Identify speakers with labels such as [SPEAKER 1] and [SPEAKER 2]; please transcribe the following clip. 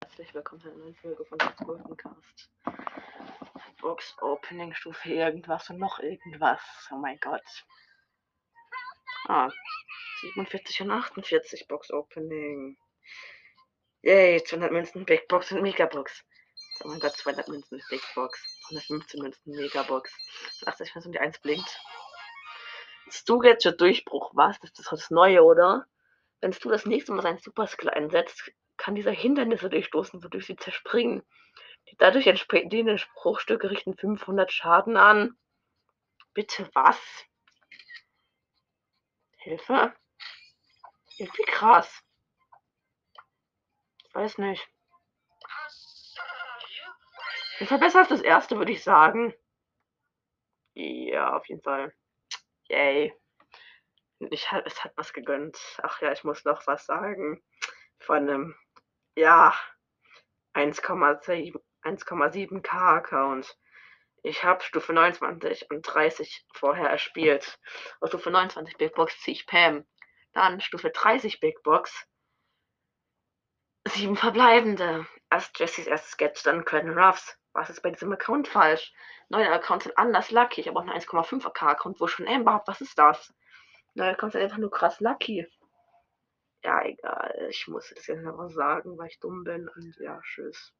[SPEAKER 1] Herzlich willkommen zu einer neuen Folge von Let's Golden. Box Opening Stufe irgendwas und noch irgendwas. Oh mein Gott. Ah, 47 und 48 Box Opening. Yay, 200 Münzen Big Box und Megabox. Oh mein Gott, 200 Münzen Big Box. 115 Münzen Megabox. 80 Münzen die 1 blinkt. Stuget für Durchbruch. Was? Das ist das Neue, oder? Wenn du das nächste Mal seinen Super Skill einsetzt, kann dieser Hindernisse durchstoßen, wodurch sie zerspringen. Die dadurch entstehenden Spruchstücke richten 500 Schaden an. Bitte was? Hilfe? Irgendwie krass. Ich weiß nicht. Ich besser als das erste, würde ich sagen. Ja, auf jeden Fall. Yay. Ich, es hat was gegönnt. Ach ja, ich muss noch was sagen. Von einem, ja, 1,7k Account. Ich habe Stufe 29 und 30 vorher erspielt. Auf Stufe 29 Big Box ziehe ich Pam. Dann Stufe 30 Big Box. Sieben verbleibende. Erst Jessys erstes Sketch, dann Colonel Ruffs. Was ist bei diesem Account falsch? Neue Accounts sind anders lucky. Ich habe auch einen 1,5k Account, wo schon Amber habe. Was ist das? Neue Accounts sind einfach nur krass lucky. Ja, egal. Ich muss das jetzt einfach sagen, weil ich dumm bin. Und ja, tschüss.